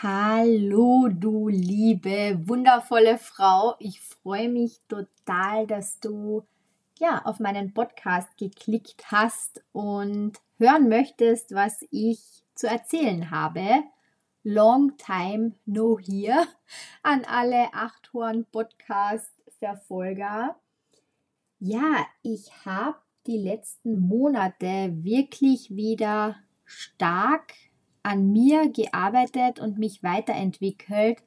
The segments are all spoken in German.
Hallo, du liebe, wundervolle Frau. Ich freue mich total, dass du ja auf meinen Podcast geklickt hast und hören möchtest, was ich zu erzählen habe. Long time no here an alle Achthorn Podcast Verfolger. Ja, ich habe die letzten Monate wirklich wieder stark an mir gearbeitet und mich weiterentwickelt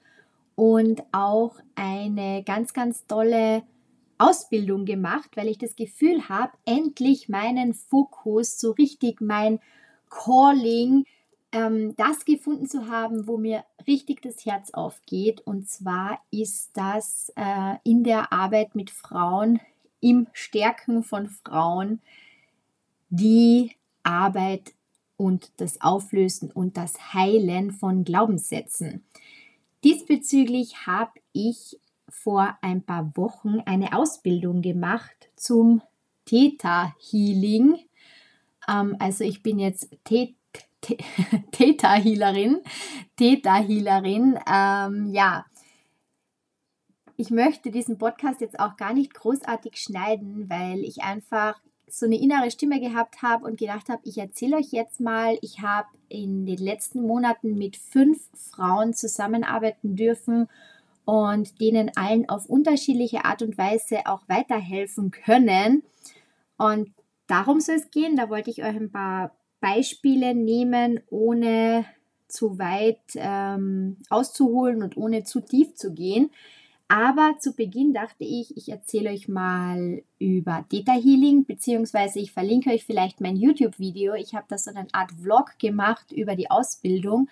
und auch eine ganz, ganz tolle Ausbildung gemacht, weil ich das Gefühl habe, endlich meinen Fokus, so richtig mein Calling, ähm, das gefunden zu haben, wo mir richtig das Herz aufgeht. Und zwar ist das äh, in der Arbeit mit Frauen, im Stärken von Frauen, die Arbeit und das Auflösen und das Heilen von Glaubenssätzen. Diesbezüglich habe ich vor ein paar Wochen eine Ausbildung gemacht zum Theta Healing. Ähm, also ich bin jetzt Theta Healerin, Theta Healerin. Ähm, ja, ich möchte diesen Podcast jetzt auch gar nicht großartig schneiden, weil ich einfach so eine innere Stimme gehabt habe und gedacht habe, ich erzähle euch jetzt mal, ich habe in den letzten Monaten mit fünf Frauen zusammenarbeiten dürfen und denen allen auf unterschiedliche Art und Weise auch weiterhelfen können. Und darum soll es gehen. Da wollte ich euch ein paar Beispiele nehmen, ohne zu weit ähm, auszuholen und ohne zu tief zu gehen. Aber zu Beginn dachte ich, ich erzähle euch mal über Theta Healing, beziehungsweise ich verlinke euch vielleicht mein YouTube-Video. Ich habe da so eine Art Vlog gemacht über die Ausbildung.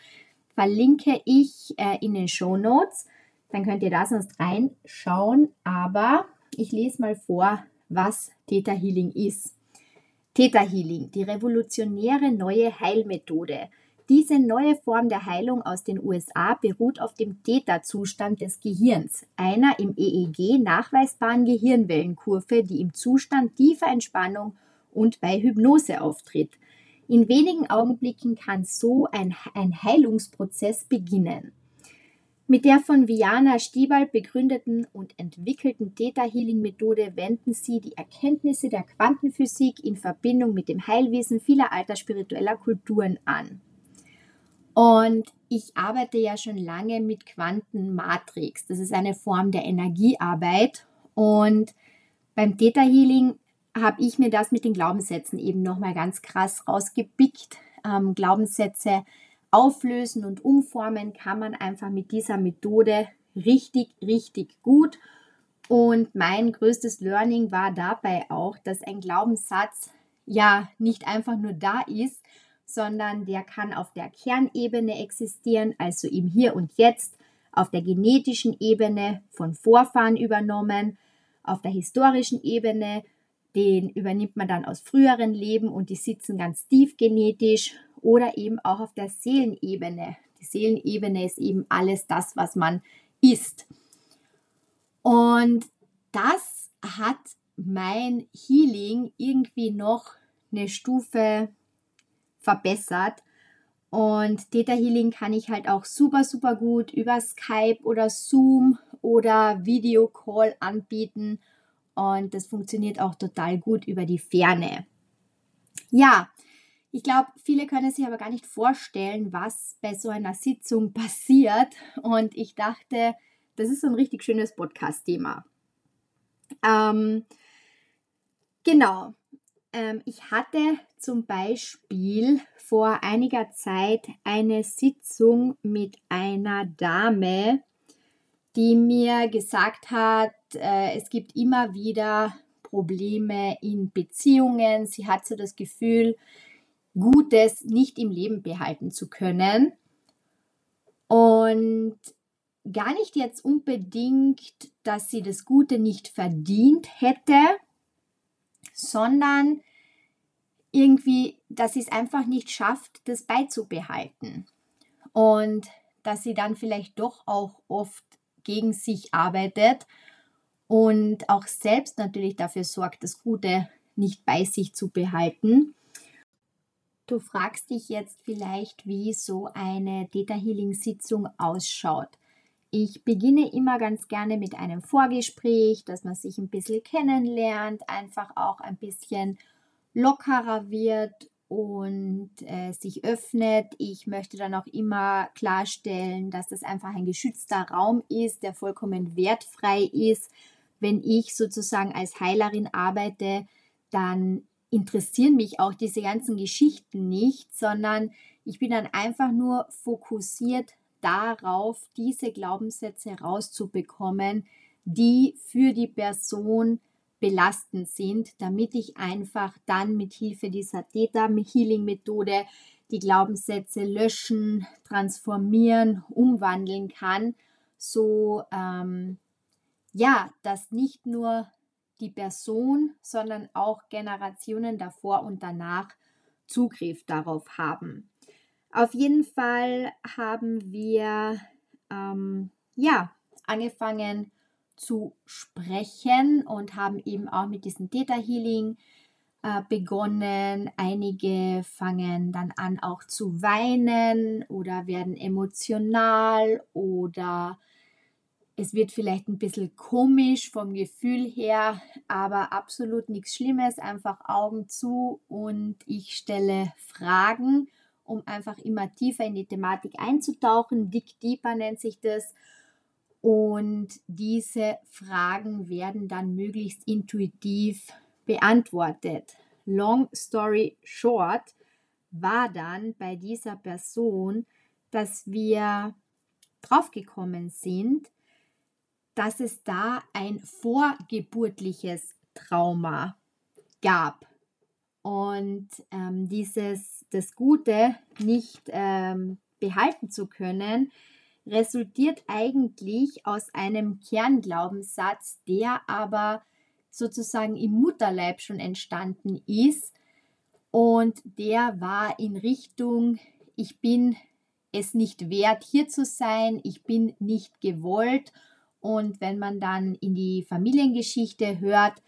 Verlinke ich äh, in den Show Notes. Dann könnt ihr da sonst reinschauen. Aber ich lese mal vor, was Theta Healing ist. Theta Healing, die revolutionäre neue Heilmethode diese neue Form der Heilung aus den USA beruht auf dem Theta-Zustand des Gehirns, einer im EEG nachweisbaren Gehirnwellenkurve, die im Zustand tiefer Entspannung und bei Hypnose auftritt. In wenigen Augenblicken kann so ein, ein Heilungsprozess beginnen. Mit der von Viana Stiebald begründeten und entwickelten Theta Healing Methode wenden sie die Erkenntnisse der Quantenphysik in Verbindung mit dem Heilwesen vieler alter spiritueller Kulturen an. Und ich arbeite ja schon lange mit Quantenmatrix. Das ist eine Form der Energiearbeit. Und beim Theta Healing habe ich mir das mit den Glaubenssätzen eben nochmal ganz krass rausgepickt. Ähm, Glaubenssätze auflösen und umformen kann man einfach mit dieser Methode richtig, richtig gut. Und mein größtes Learning war dabei auch, dass ein Glaubenssatz ja nicht einfach nur da ist, sondern der kann auf der Kernebene existieren, also im Hier und Jetzt, auf der genetischen Ebene von Vorfahren übernommen, auf der historischen Ebene, den übernimmt man dann aus früheren Leben und die sitzen ganz tief genetisch oder eben auch auf der Seelenebene. Die Seelenebene ist eben alles das, was man ist. Und das hat mein Healing irgendwie noch eine Stufe verbessert. Und Theta Healing kann ich halt auch super, super gut über Skype oder Zoom oder Videocall anbieten. Und das funktioniert auch total gut über die Ferne. Ja, ich glaube, viele können sich aber gar nicht vorstellen, was bei so einer Sitzung passiert. Und ich dachte, das ist so ein richtig schönes Podcast-Thema. Ähm, genau. Ähm, ich hatte zum Beispiel vor einiger Zeit eine Sitzung mit einer Dame, die mir gesagt hat, äh, es gibt immer wieder Probleme in Beziehungen. Sie hat so das Gefühl, Gutes nicht im Leben behalten zu können. Und gar nicht jetzt unbedingt, dass sie das Gute nicht verdient hätte, sondern irgendwie, dass sie es einfach nicht schafft, das beizubehalten. Und dass sie dann vielleicht doch auch oft gegen sich arbeitet und auch selbst natürlich dafür sorgt, das Gute nicht bei sich zu behalten. Du fragst dich jetzt vielleicht, wie so eine Data Healing Sitzung ausschaut. Ich beginne immer ganz gerne mit einem Vorgespräch, dass man sich ein bisschen kennenlernt, einfach auch ein bisschen lockerer wird und äh, sich öffnet. Ich möchte dann auch immer klarstellen, dass das einfach ein geschützter Raum ist, der vollkommen wertfrei ist. Wenn ich sozusagen als Heilerin arbeite, dann interessieren mich auch diese ganzen Geschichten nicht, sondern ich bin dann einfach nur fokussiert darauf, diese Glaubenssätze rauszubekommen, die für die Person belastend sind, damit ich einfach dann mit Hilfe dieser Theta Healing Methode die Glaubenssätze löschen, transformieren, umwandeln kann, so ähm, ja, dass nicht nur die Person, sondern auch Generationen davor und danach Zugriff darauf haben. Auf jeden Fall haben wir ähm, ja angefangen zu sprechen und haben eben auch mit diesem Theta Healing äh, begonnen. Einige fangen dann an auch zu weinen oder werden emotional oder es wird vielleicht ein bisschen komisch vom Gefühl her, aber absolut nichts Schlimmes. Einfach Augen zu und ich stelle Fragen, um einfach immer tiefer in die Thematik einzutauchen. Dick Deeper nennt sich das. Und diese Fragen werden dann möglichst intuitiv beantwortet. Long story short war dann bei dieser Person, dass wir draufgekommen sind, dass es da ein vorgeburtliches Trauma gab und ähm, dieses das Gute nicht ähm, behalten zu können, resultiert eigentlich aus einem Kernglaubenssatz, der aber sozusagen im Mutterleib schon entstanden ist. Und der war in Richtung, ich bin es nicht wert, hier zu sein, ich bin nicht gewollt. Und wenn man dann in die Familiengeschichte hört,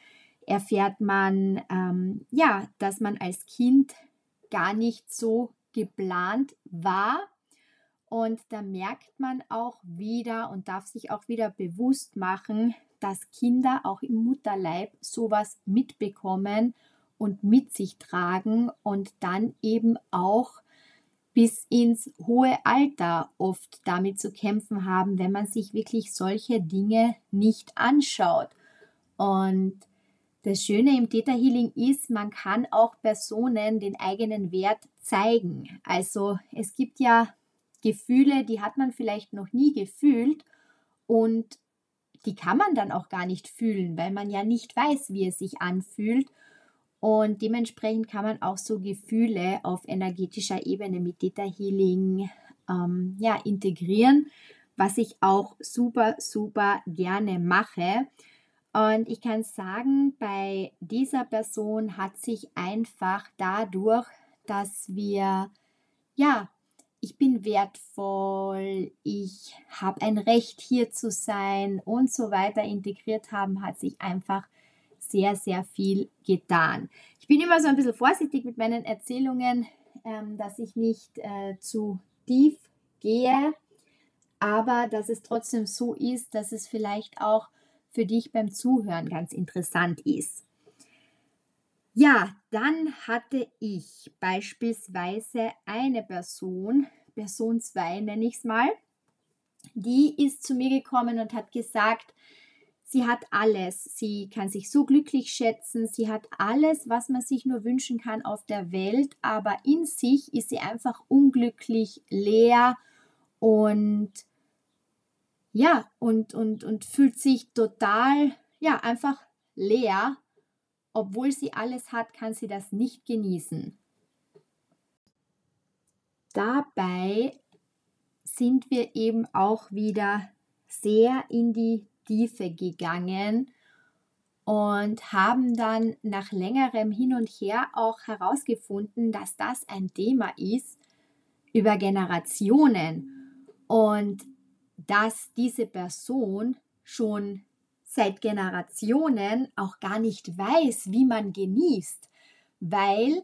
erfährt man, ähm, ja, dass man als Kind gar nicht so geplant war. Und da merkt man auch wieder und darf sich auch wieder bewusst machen, dass Kinder auch im Mutterleib sowas mitbekommen und mit sich tragen und dann eben auch bis ins hohe Alter oft damit zu kämpfen haben, wenn man sich wirklich solche Dinge nicht anschaut. Und das Schöne im Theta Healing ist, man kann auch Personen den eigenen Wert zeigen. Also es gibt ja Gefühle, die hat man vielleicht noch nie gefühlt und die kann man dann auch gar nicht fühlen, weil man ja nicht weiß, wie es sich anfühlt. Und dementsprechend kann man auch so Gefühle auf energetischer Ebene mit Theta Healing ähm, ja, integrieren, was ich auch super, super gerne mache. Und ich kann sagen, bei dieser Person hat sich einfach dadurch, dass wir, ja, ich bin wertvoll, ich habe ein Recht hier zu sein und so weiter integriert haben, hat sich einfach sehr, sehr viel getan. Ich bin immer so ein bisschen vorsichtig mit meinen Erzählungen, ähm, dass ich nicht äh, zu tief gehe, aber dass es trotzdem so ist, dass es vielleicht auch für dich beim Zuhören ganz interessant ist. Ja, dann hatte ich beispielsweise eine Person, Person 2 nenne ich es mal, die ist zu mir gekommen und hat gesagt, Sie hat alles. Sie kann sich so glücklich schätzen. Sie hat alles, was man sich nur wünschen kann auf der Welt. Aber in sich ist sie einfach unglücklich, leer und ja, und, und, und fühlt sich total, ja, einfach leer. Obwohl sie alles hat, kann sie das nicht genießen. Dabei sind wir eben auch wieder sehr in die Tiefe gegangen und haben dann nach längerem Hin und Her auch herausgefunden, dass das ein Thema ist über Generationen und dass diese Person schon seit Generationen auch gar nicht weiß, wie man genießt, weil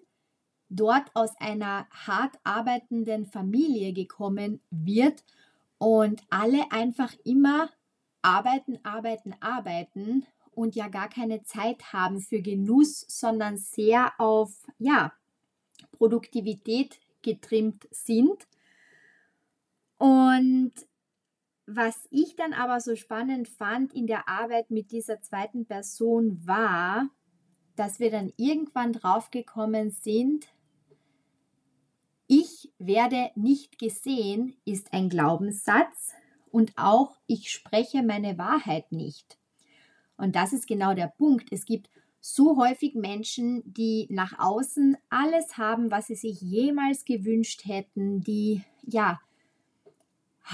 dort aus einer hart arbeitenden Familie gekommen wird und alle einfach immer arbeiten, arbeiten, arbeiten und ja gar keine Zeit haben für Genuss, sondern sehr auf ja, Produktivität getrimmt sind. Und was ich dann aber so spannend fand in der Arbeit mit dieser zweiten Person war, dass wir dann irgendwann draufgekommen sind, ich werde nicht gesehen ist ein Glaubenssatz und auch ich spreche meine Wahrheit nicht. Und das ist genau der Punkt. Es gibt so häufig Menschen, die nach außen alles haben, was sie sich jemals gewünscht hätten, die ja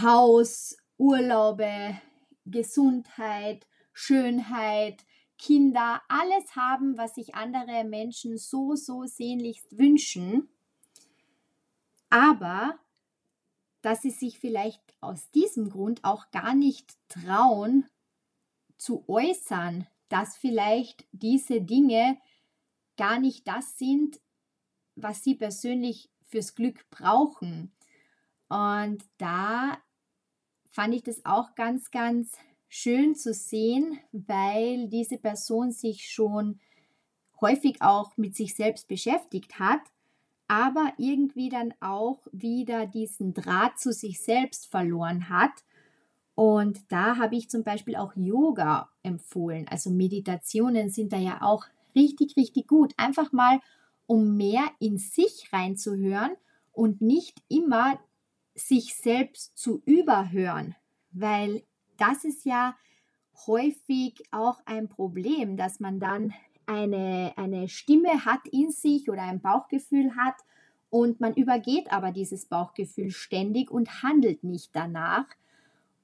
Haus, Urlaube, Gesundheit, Schönheit, Kinder, alles haben, was sich andere Menschen so, so sehnlichst wünschen. Aber dass sie sich vielleicht aus diesem Grund auch gar nicht trauen zu äußern, dass vielleicht diese Dinge gar nicht das sind, was sie persönlich fürs Glück brauchen. Und da fand ich das auch ganz, ganz schön zu sehen, weil diese Person sich schon häufig auch mit sich selbst beschäftigt hat, aber irgendwie dann auch wieder diesen Draht zu sich selbst verloren hat. Und da habe ich zum Beispiel auch Yoga empfohlen. Also Meditationen sind da ja auch richtig, richtig gut. Einfach mal, um mehr in sich reinzuhören und nicht immer sich selbst zu überhören, weil das ist ja häufig auch ein Problem, dass man dann eine, eine Stimme hat in sich oder ein Bauchgefühl hat und man übergeht aber dieses Bauchgefühl ständig und handelt nicht danach.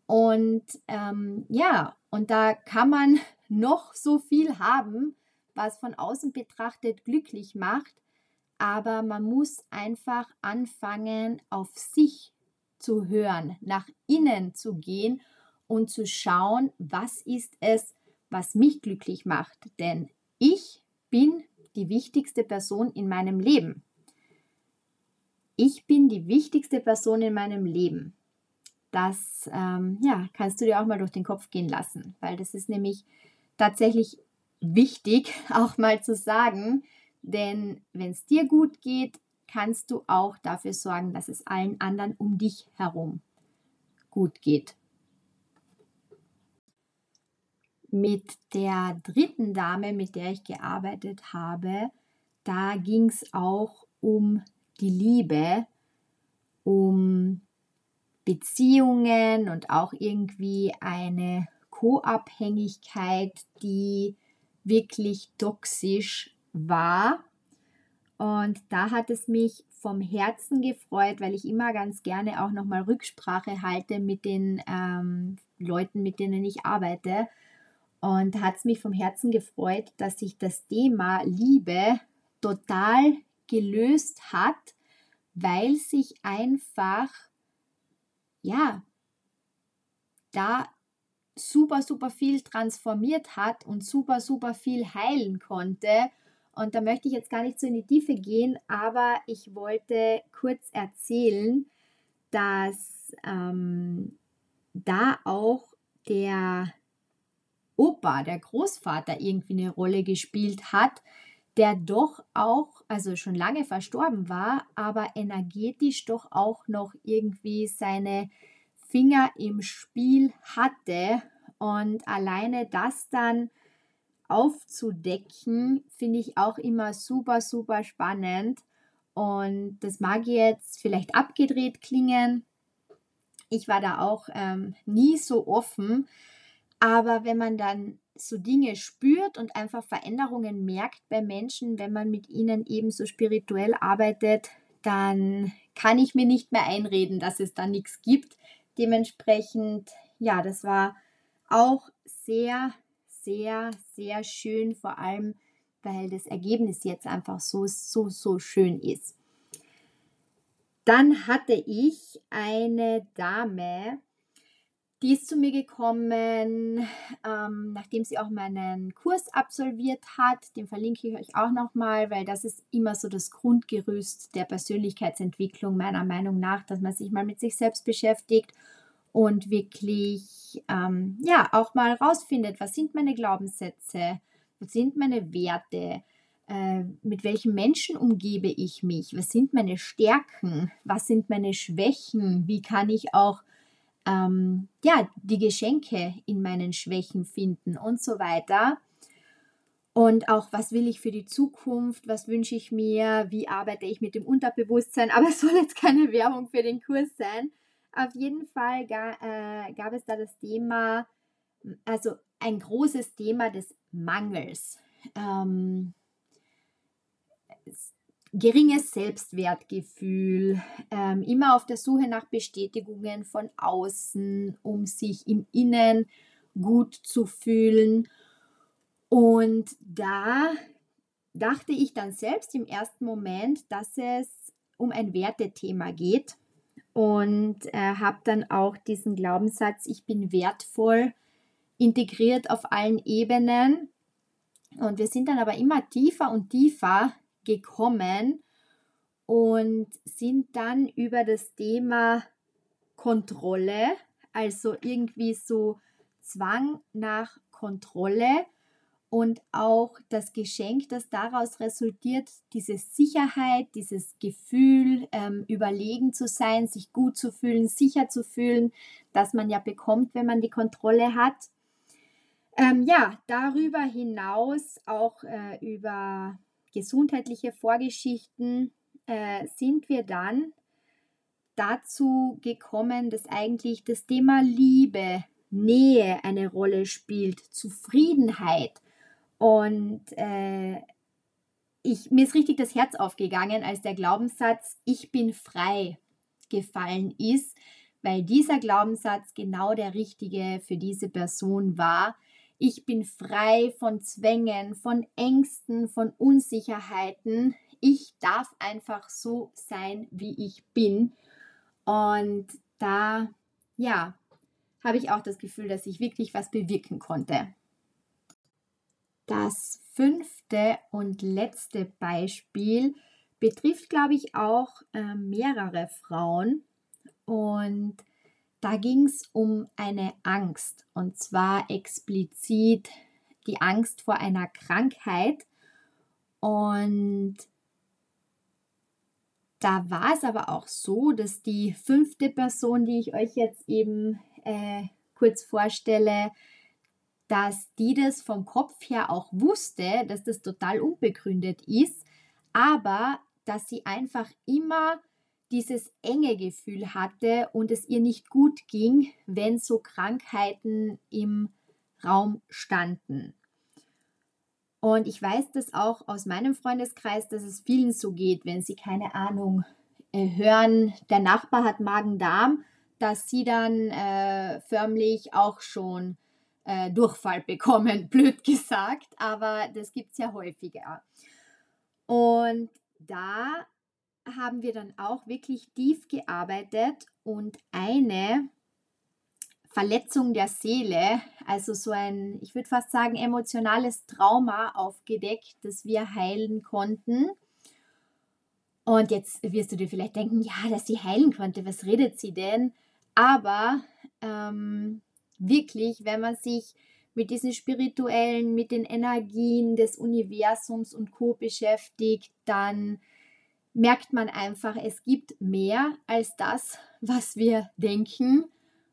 Und ähm, ja, und da kann man noch so viel haben, was von außen betrachtet glücklich macht, aber man muss einfach anfangen, auf sich zu hören, nach innen zu gehen und zu schauen, was ist es, was mich glücklich macht. Denn ich bin die wichtigste Person in meinem Leben. Ich bin die wichtigste Person in meinem Leben. Das ähm, ja, kannst du dir auch mal durch den Kopf gehen lassen, weil das ist nämlich tatsächlich wichtig, auch mal zu sagen, denn wenn es dir gut geht, kannst du auch dafür sorgen, dass es allen anderen um dich herum gut geht. Mit der dritten Dame, mit der ich gearbeitet habe, da ging es auch um die Liebe, um Beziehungen und auch irgendwie eine Co-Abhängigkeit, die wirklich toxisch war und da hat es mich vom Herzen gefreut, weil ich immer ganz gerne auch nochmal Rücksprache halte mit den ähm, Leuten, mit denen ich arbeite. Und hat es mich vom Herzen gefreut, dass sich das Thema Liebe total gelöst hat, weil sich einfach, ja, da super, super viel transformiert hat und super, super viel heilen konnte und da möchte ich jetzt gar nicht so in die Tiefe gehen, aber ich wollte kurz erzählen, dass ähm, da auch der Opa, der Großvater irgendwie eine Rolle gespielt hat, der doch auch, also schon lange verstorben war, aber energetisch doch auch noch irgendwie seine Finger im Spiel hatte. Und alleine das dann aufzudecken, finde ich auch immer super, super spannend. Und das mag jetzt vielleicht abgedreht klingen. Ich war da auch ähm, nie so offen. Aber wenn man dann so Dinge spürt und einfach Veränderungen merkt bei Menschen, wenn man mit ihnen eben so spirituell arbeitet, dann kann ich mir nicht mehr einreden, dass es da nichts gibt. Dementsprechend, ja, das war auch sehr sehr, sehr schön, vor allem weil das Ergebnis jetzt einfach so, so, so schön ist. Dann hatte ich eine Dame, die ist zu mir gekommen, ähm, nachdem sie auch meinen Kurs absolviert hat. Den verlinke ich euch auch nochmal, weil das ist immer so das Grundgerüst der Persönlichkeitsentwicklung meiner Meinung nach, dass man sich mal mit sich selbst beschäftigt und wirklich ähm, ja auch mal rausfindet, was sind meine Glaubenssätze, was sind meine Werte, äh, mit welchen Menschen umgebe ich mich, was sind meine Stärken, was sind meine Schwächen, wie kann ich auch ähm, ja, die Geschenke in meinen Schwächen finden und so weiter. Und auch, was will ich für die Zukunft, was wünsche ich mir, wie arbeite ich mit dem Unterbewusstsein. Aber es soll jetzt keine Werbung für den Kurs sein. Auf jeden Fall gab, äh, gab es da das Thema, also ein großes Thema des Mangels. Ähm, geringes Selbstwertgefühl, ähm, immer auf der Suche nach Bestätigungen von außen, um sich im Innen gut zu fühlen. Und da dachte ich dann selbst im ersten Moment, dass es um ein Wertethema geht und äh, habe dann auch diesen Glaubenssatz, ich bin wertvoll, integriert auf allen Ebenen. Und wir sind dann aber immer tiefer und tiefer gekommen und sind dann über das Thema Kontrolle, also irgendwie so Zwang nach Kontrolle und auch das Geschenk, das daraus resultiert, diese Sicherheit, dieses Gefühl, ähm, überlegen zu sein, sich gut zu fühlen, sicher zu fühlen, das man ja bekommt, wenn man die Kontrolle hat. Ähm, ja, darüber hinaus auch äh, über gesundheitliche Vorgeschichten äh, sind wir dann dazu gekommen, dass eigentlich das Thema Liebe, Nähe eine Rolle spielt, Zufriedenheit. Und äh, ich, mir ist richtig das Herz aufgegangen, als der Glaubenssatz Ich bin frei gefallen ist, weil dieser Glaubenssatz genau der richtige für diese Person war, ich bin frei von Zwängen, von Ängsten, von Unsicherheiten. Ich darf einfach so sein, wie ich bin. Und da, ja, habe ich auch das Gefühl, dass ich wirklich was bewirken konnte. Das fünfte und letzte Beispiel betrifft, glaube ich, auch äh, mehrere Frauen. Und da ging es um eine Angst und zwar explizit die Angst vor einer Krankheit. Und da war es aber auch so, dass die fünfte Person, die ich euch jetzt eben äh, kurz vorstelle, dass die das vom Kopf her auch wusste, dass das total unbegründet ist, aber dass sie einfach immer dieses enge Gefühl hatte und es ihr nicht gut ging, wenn so Krankheiten im Raum standen. Und ich weiß das auch aus meinem Freundeskreis, dass es vielen so geht, wenn sie keine Ahnung äh, hören, der Nachbar hat Magen-Darm, dass sie dann äh, förmlich auch schon äh, Durchfall bekommen, blöd gesagt, aber das gibt es ja häufiger. Und da haben wir dann auch wirklich tief gearbeitet und eine Verletzung der Seele, also so ein, ich würde fast sagen, emotionales Trauma aufgedeckt, das wir heilen konnten. Und jetzt wirst du dir vielleicht denken, ja, dass sie heilen konnte, was redet sie denn? Aber ähm, wirklich, wenn man sich mit diesen spirituellen, mit den Energien des Universums und Co beschäftigt, dann merkt man einfach, es gibt mehr als das, was wir denken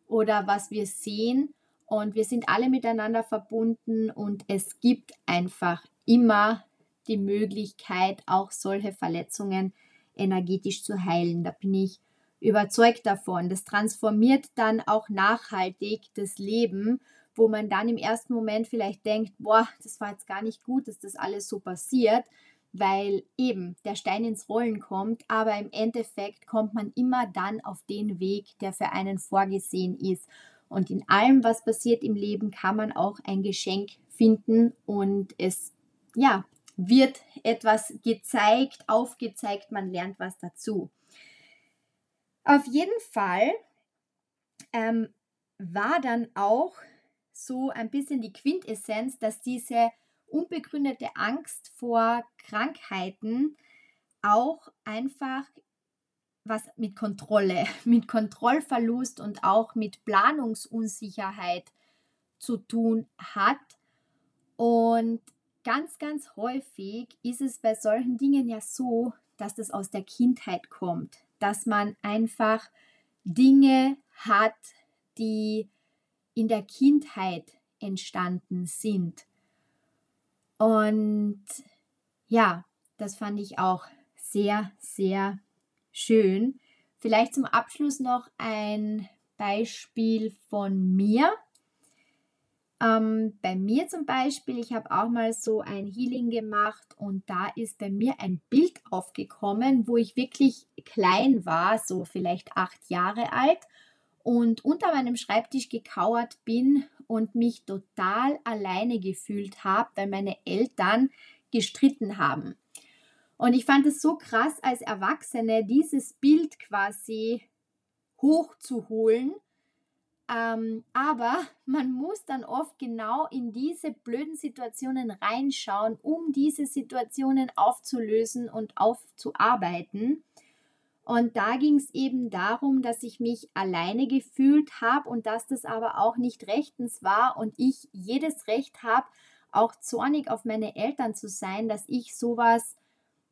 oder was wir sehen. Und wir sind alle miteinander verbunden und es gibt einfach immer die Möglichkeit, auch solche Verletzungen energetisch zu heilen. Da bin ich überzeugt davon. Das transformiert dann auch nachhaltig das Leben, wo man dann im ersten Moment vielleicht denkt, boah, das war jetzt gar nicht gut, dass das alles so passiert weil eben der Stein ins Rollen kommt, aber im Endeffekt kommt man immer dann auf den Weg, der für einen vorgesehen ist. Und in allem, was passiert im Leben, kann man auch ein Geschenk finden und es, ja, wird etwas gezeigt, aufgezeigt, man lernt was dazu. Auf jeden Fall ähm, war dann auch so ein bisschen die Quintessenz, dass diese unbegründete Angst vor Krankheiten auch einfach was mit Kontrolle, mit Kontrollverlust und auch mit Planungsunsicherheit zu tun hat. Und ganz, ganz häufig ist es bei solchen Dingen ja so, dass das aus der Kindheit kommt, dass man einfach Dinge hat, die in der Kindheit entstanden sind. Und ja, das fand ich auch sehr, sehr schön. Vielleicht zum Abschluss noch ein Beispiel von mir. Ähm, bei mir zum Beispiel, ich habe auch mal so ein Healing gemacht und da ist bei mir ein Bild aufgekommen, wo ich wirklich klein war, so vielleicht acht Jahre alt und unter meinem Schreibtisch gekauert bin und mich total alleine gefühlt habe, weil meine Eltern gestritten haben. Und ich fand es so krass als Erwachsene, dieses Bild quasi hochzuholen ähm, aber man muss dann oft genau in diese blöden Situationen reinschauen, um diese Situationen aufzulösen und aufzuarbeiten. Und da ging es eben darum, dass ich mich alleine gefühlt habe und dass das aber auch nicht rechtens war und ich jedes Recht habe, auch zornig auf meine Eltern zu sein, dass ich sowas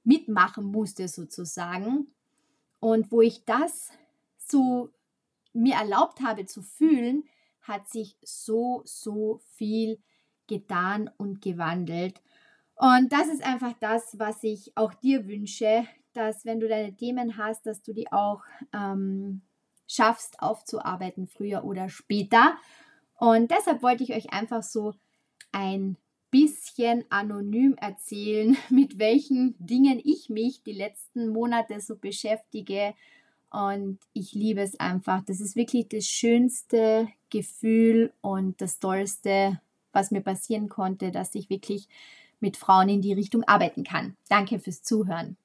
mitmachen musste sozusagen. Und wo ich das so mir erlaubt habe zu fühlen, hat sich so, so viel getan und gewandelt. Und das ist einfach das, was ich auch dir wünsche, dass wenn du deine Themen hast, dass du die auch ähm, schaffst aufzuarbeiten, früher oder später. Und deshalb wollte ich euch einfach so ein bisschen anonym erzählen, mit welchen Dingen ich mich die letzten Monate so beschäftige und ich liebe es einfach. Das ist wirklich das schönste Gefühl und das Tollste, was mir passieren konnte, dass ich wirklich mit Frauen in die Richtung arbeiten kann. Danke fürs Zuhören.